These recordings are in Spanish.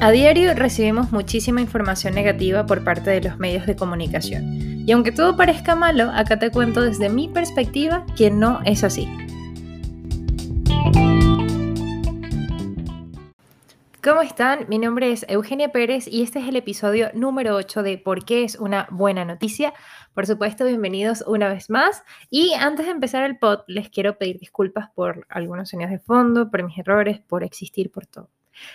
A diario recibimos muchísima información negativa por parte de los medios de comunicación. Y aunque todo parezca malo, acá te cuento desde mi perspectiva que no es así. ¿Cómo están? Mi nombre es Eugenia Pérez y este es el episodio número 8 de ¿Por qué es una buena noticia? Por supuesto, bienvenidos una vez más. Y antes de empezar el pod, les quiero pedir disculpas por algunos sonidos de fondo, por mis errores, por existir, por todo.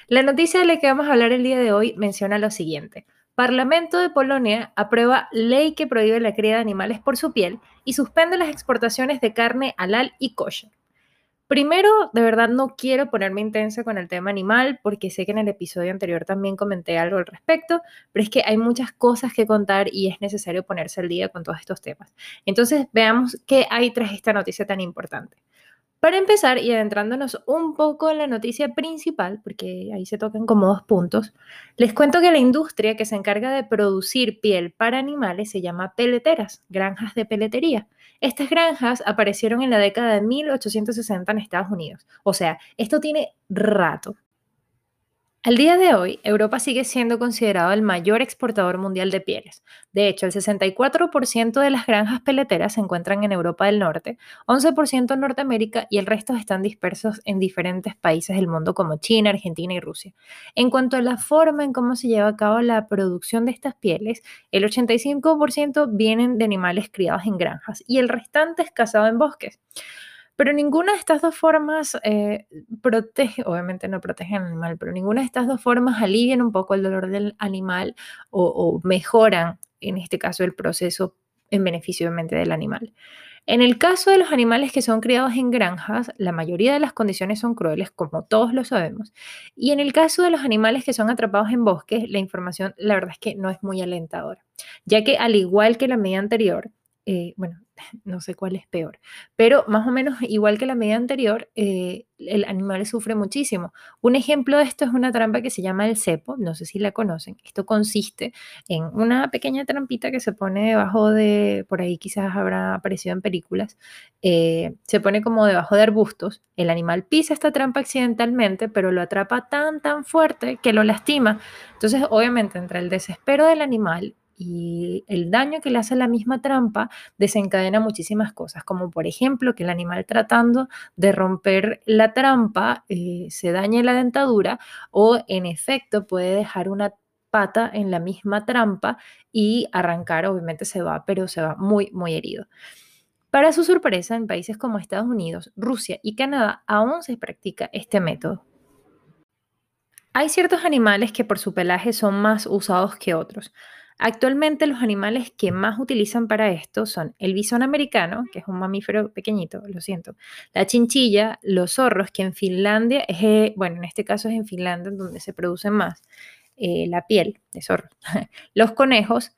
La noticia de la que vamos a hablar el día de hoy menciona lo siguiente. Parlamento de Polonia aprueba ley que prohíbe la cría de animales por su piel y suspende las exportaciones de carne halal y kosher. Primero, de verdad no quiero ponerme intensa con el tema animal porque sé que en el episodio anterior también comenté algo al respecto, pero es que hay muchas cosas que contar y es necesario ponerse al día con todos estos temas. Entonces, veamos qué hay tras esta noticia tan importante. Para empezar y adentrándonos un poco en la noticia principal, porque ahí se tocan como dos puntos, les cuento que la industria que se encarga de producir piel para animales se llama peleteras, granjas de peletería. Estas granjas aparecieron en la década de 1860 en Estados Unidos. O sea, esto tiene rato. Al día de hoy, Europa sigue siendo considerado el mayor exportador mundial de pieles. De hecho, el 64% de las granjas peleteras se encuentran en Europa del Norte, 11% en Norteamérica y el resto están dispersos en diferentes países del mundo como China, Argentina y Rusia. En cuanto a la forma en cómo se lleva a cabo la producción de estas pieles, el 85% vienen de animales criados en granjas y el restante es cazado en bosques. Pero ninguna de estas dos formas eh, protege, obviamente no protege al animal, pero ninguna de estas dos formas alivian un poco el dolor del animal o, mejoran, en este caso, el proceso en beneficio obviamente del animal. En el caso de los animales que son criados en granjas, la mayoría de las condiciones son crueles, como todos lo sabemos. Y en el caso de los animales que son atrapados en bosques, la información, la verdad es que no es muy alentadora, ya que al igual que la medida anterior, eh, bueno, no sé cuál es peor, pero más o menos igual que la medida anterior, eh, el animal sufre muchísimo. Un ejemplo de esto es una trampa que se llama el cepo, no sé si la conocen. Esto consiste en una pequeña trampita que se pone debajo de, por ahí quizás habrá aparecido en películas, eh, se pone como debajo de arbustos. El animal pisa esta trampa accidentalmente, pero lo atrapa tan, tan fuerte que lo lastima. Entonces, obviamente, entre el desespero del animal y el daño que le hace la misma trampa desencadena muchísimas cosas, como por ejemplo que el animal tratando de romper la trampa eh, se dañe la dentadura o en efecto puede dejar una pata en la misma trampa y arrancar, obviamente se va, pero se va muy, muy herido. Para su sorpresa, en países como Estados Unidos, Rusia y Canadá aún se practica este método. Hay ciertos animales que por su pelaje son más usados que otros. Actualmente los animales que más utilizan para esto son el bisón americano, que es un mamífero pequeñito, lo siento, la chinchilla, los zorros, que en Finlandia es, eh, bueno, en este caso es en Finlandia donde se produce más eh, la piel de zorro, los conejos,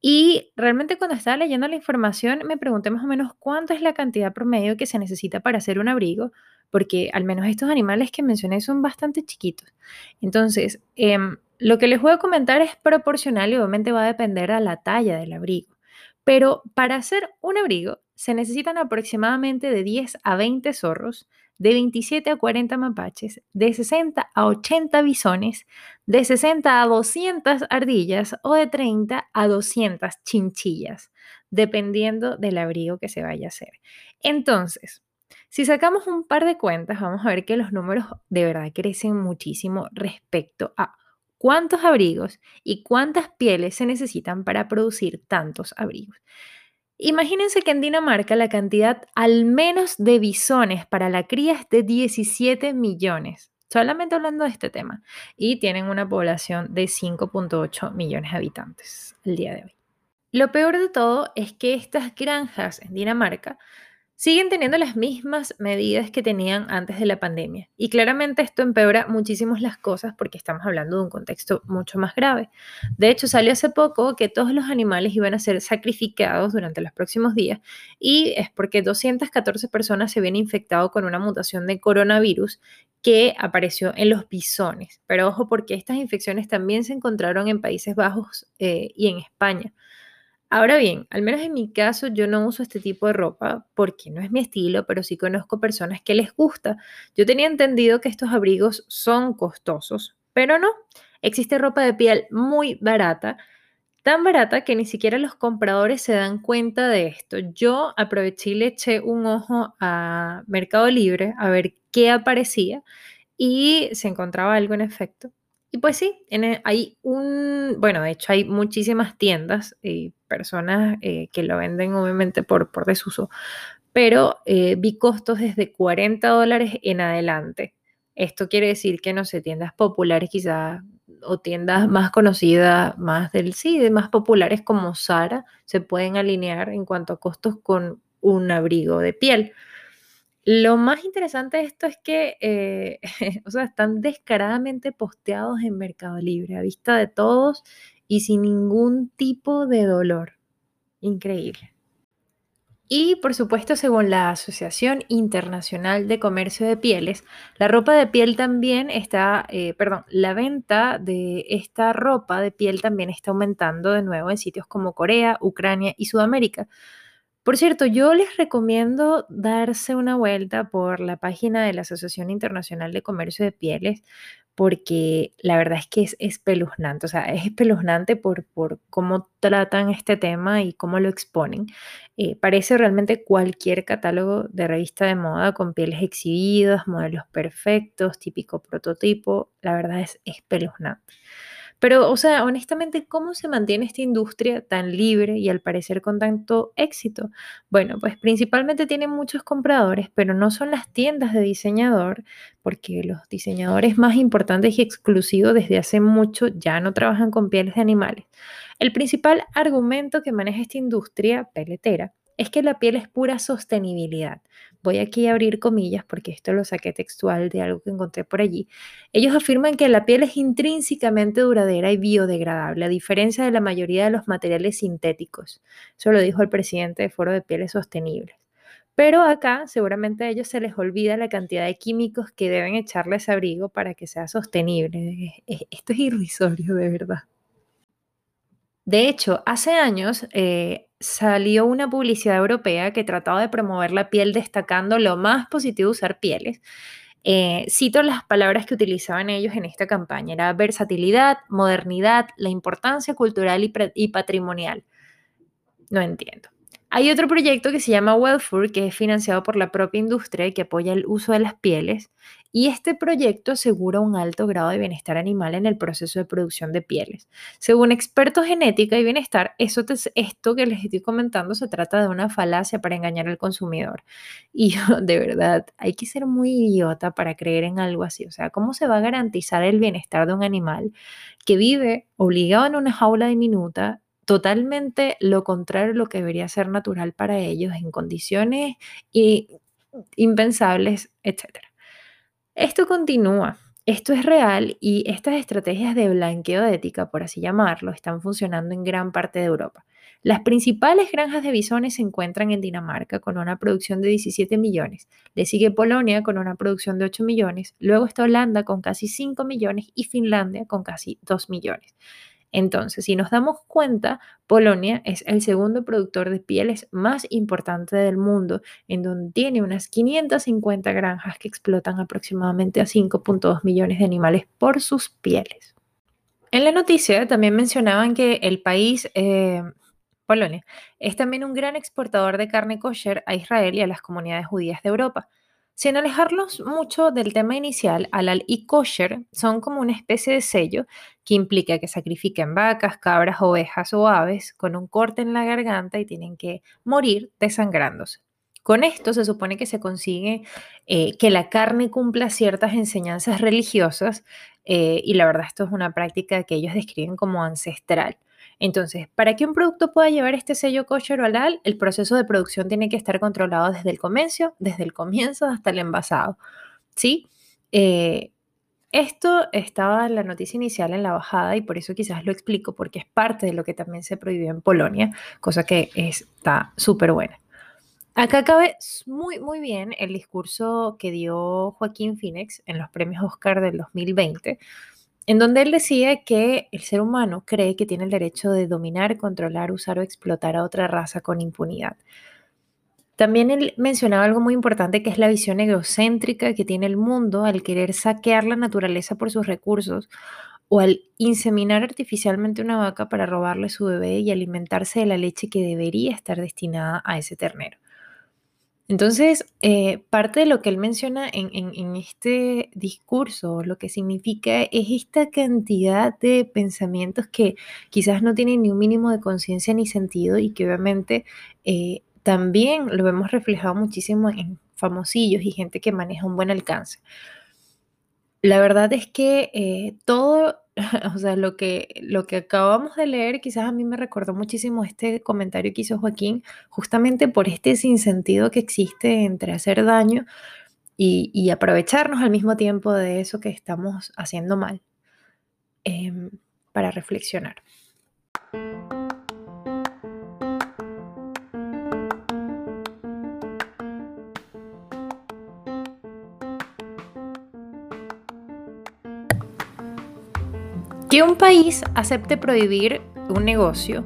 y realmente cuando estaba leyendo la información me pregunté más o menos cuánto es la cantidad promedio que se necesita para hacer un abrigo, porque al menos estos animales que mencioné son bastante chiquitos. Entonces, em, lo que les voy a comentar es proporcional y obviamente va a depender a la talla del abrigo. Pero para hacer un abrigo se necesitan aproximadamente de 10 a 20 zorros, de 27 a 40 mapaches, de 60 a 80 bisones, de 60 a 200 ardillas o de 30 a 200 chinchillas, dependiendo del abrigo que se vaya a hacer. Entonces, si sacamos un par de cuentas, vamos a ver que los números de verdad crecen muchísimo respecto a cuántos abrigos y cuántas pieles se necesitan para producir tantos abrigos. Imagínense que en Dinamarca la cantidad al menos de bisones para la cría es de 17 millones, solamente hablando de este tema, y tienen una población de 5.8 millones de habitantes el día de hoy. Lo peor de todo es que estas granjas en Dinamarca siguen teniendo las mismas medidas que tenían antes de la pandemia. Y claramente esto empeora muchísimo las cosas porque estamos hablando de un contexto mucho más grave. De hecho, salió hace poco que todos los animales iban a ser sacrificados durante los próximos días y es porque 214 personas se habían infectado con una mutación de coronavirus que apareció en los bisones. Pero ojo porque estas infecciones también se encontraron en Países Bajos eh, y en España. Ahora bien, al menos en mi caso yo no uso este tipo de ropa porque no es mi estilo, pero sí conozco personas que les gusta. Yo tenía entendido que estos abrigos son costosos, pero no. Existe ropa de piel muy barata, tan barata que ni siquiera los compradores se dan cuenta de esto. Yo aproveché y le eché un ojo a Mercado Libre a ver qué aparecía y se encontraba algo en efecto. Y pues sí, e, hay un, bueno, de hecho hay muchísimas tiendas y personas eh, que lo venden obviamente por, por desuso, pero eh, vi costos desde 40 dólares en adelante. Esto quiere decir que, no sé, tiendas populares quizás o tiendas más conocidas, más del sí, más populares como Sara, se pueden alinear en cuanto a costos con un abrigo de piel. Lo más interesante de esto es que, eh, o sea, están descaradamente posteados en Mercado Libre, a vista de todos y sin ningún tipo de dolor. Increíble. Y por supuesto, según la Asociación Internacional de Comercio de Pieles, la ropa de piel también está, eh, perdón, la venta de esta ropa de piel también está aumentando de nuevo en sitios como Corea, Ucrania y Sudamérica. Por cierto, yo les recomiendo darse una vuelta por la página de la Asociación Internacional de Comercio de Pieles porque la verdad es que es espeluznante, o sea, es espeluznante por, por cómo tratan este tema y cómo lo exponen. Eh, parece realmente cualquier catálogo de revista de moda con pieles exhibidas, modelos perfectos, típico prototipo, la verdad es espeluznante. Pero, o sea, honestamente, ¿cómo se mantiene esta industria tan libre y al parecer con tanto éxito? Bueno, pues principalmente tienen muchos compradores, pero no son las tiendas de diseñador, porque los diseñadores más importantes y exclusivos desde hace mucho ya no trabajan con pieles de animales. El principal argumento que maneja esta industria peletera es que la piel es pura sostenibilidad. Voy aquí a abrir comillas porque esto lo saqué textual de algo que encontré por allí. Ellos afirman que la piel es intrínsecamente duradera y biodegradable, a diferencia de la mayoría de los materiales sintéticos. Eso lo dijo el presidente de Foro de Pieles Sostenibles. Pero acá seguramente a ellos se les olvida la cantidad de químicos que deben echarle a ese abrigo para que sea sostenible. Esto es irrisorio, de verdad. De hecho, hace años eh, salió una publicidad europea que trataba de promover la piel destacando lo más positivo de usar pieles. Eh, cito las palabras que utilizaban ellos en esta campaña. Era versatilidad, modernidad, la importancia cultural y patrimonial. No entiendo. Hay otro proyecto que se llama Wellfur, que es financiado por la propia industria y que apoya el uso de las pieles. Y este proyecto asegura un alto grado de bienestar animal en el proceso de producción de pieles. Según expertos genética y bienestar, esto que les estoy comentando se trata de una falacia para engañar al consumidor. Y de verdad, hay que ser muy idiota para creer en algo así. O sea, ¿cómo se va a garantizar el bienestar de un animal que vive obligado en una jaula diminuta totalmente lo contrario de lo que debería ser natural para ellos en condiciones impensables, etc. Esto continúa, esto es real y estas estrategias de blanqueo de ética, por así llamarlo, están funcionando en gran parte de Europa. Las principales granjas de bisones se encuentran en Dinamarca con una producción de 17 millones, le sigue Polonia con una producción de 8 millones, luego está Holanda con casi 5 millones y Finlandia con casi 2 millones. Entonces, si nos damos cuenta, Polonia es el segundo productor de pieles más importante del mundo, en donde tiene unas 550 granjas que explotan aproximadamente a 5.2 millones de animales por sus pieles. En la noticia también mencionaban que el país, eh, Polonia, es también un gran exportador de carne kosher a Israel y a las comunidades judías de Europa. Sin alejarnos mucho del tema inicial, halal y kosher son como una especie de sello que implica que sacrifiquen vacas, cabras, ovejas o aves con un corte en la garganta y tienen que morir desangrándose. Con esto se supone que se consigue eh, que la carne cumpla ciertas enseñanzas religiosas eh, y la verdad esto es una práctica que ellos describen como ancestral. Entonces, para que un producto pueda llevar este sello kosher o halal, el proceso de producción tiene que estar controlado desde el comienzo, desde el comienzo hasta el envasado. ¿Sí? Eh, esto estaba en la noticia inicial en la bajada y por eso quizás lo explico, porque es parte de lo que también se prohibió en Polonia, cosa que está súper buena. Acá cabe muy, muy bien el discurso que dio Joaquín Phoenix en los premios Oscar del 2020, en donde él decía que el ser humano cree que tiene el derecho de dominar, controlar, usar o explotar a otra raza con impunidad. También él mencionaba algo muy importante que es la visión egocéntrica que tiene el mundo al querer saquear la naturaleza por sus recursos o al inseminar artificialmente una vaca para robarle su bebé y alimentarse de la leche que debería estar destinada a ese ternero. Entonces, eh, parte de lo que él menciona en, este discurso, lo que significa es esta cantidad de pensamientos que quizás no tienen ni un mínimo de conciencia ni sentido y que obviamente eh, también lo vemos reflejado muchísimo en famosillos y gente que maneja un buen alcance. La verdad es que eh, todo o sea, lo que, lo que acabamos de leer quizás a mí me recordó muchísimo este comentario que hizo Joaquín, justamente por este sinsentido que existe entre hacer daño y, aprovecharnos al mismo tiempo de eso que estamos haciendo mal, em, para reflexionar. Que un país acepte prohibir un negocio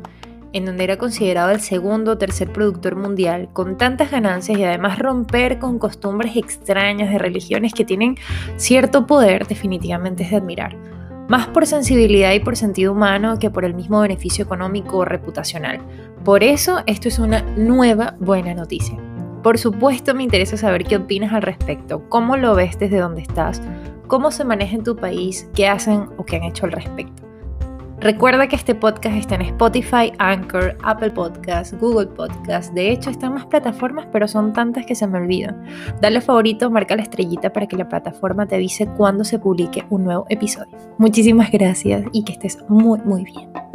en donde era considerado el segundo o tercer productor mundial, con tantas ganancias y además romper con costumbres extrañas de religiones que tienen cierto poder, definitivamente es de admirar. Más por sensibilidad y por sentido humano que por el mismo beneficio económico o reputacional. Por eso esto es una nueva buena noticia. Por supuesto me interesa saber qué opinas al respecto, cómo lo ves desde donde estás, cómo se maneja en tu país, qué hacen o qué han hecho al respecto. Recuerda que este podcast está en Spotify, Anchor, Apple Podcasts, Google Podcasts. De hecho, están más plataformas, pero son tantas que se me olvidan. Dale favorito, marca la estrellita para que la plataforma te avise cuando se publique un nuevo episodio. Muchísimas gracias y que estés muy, muy bien.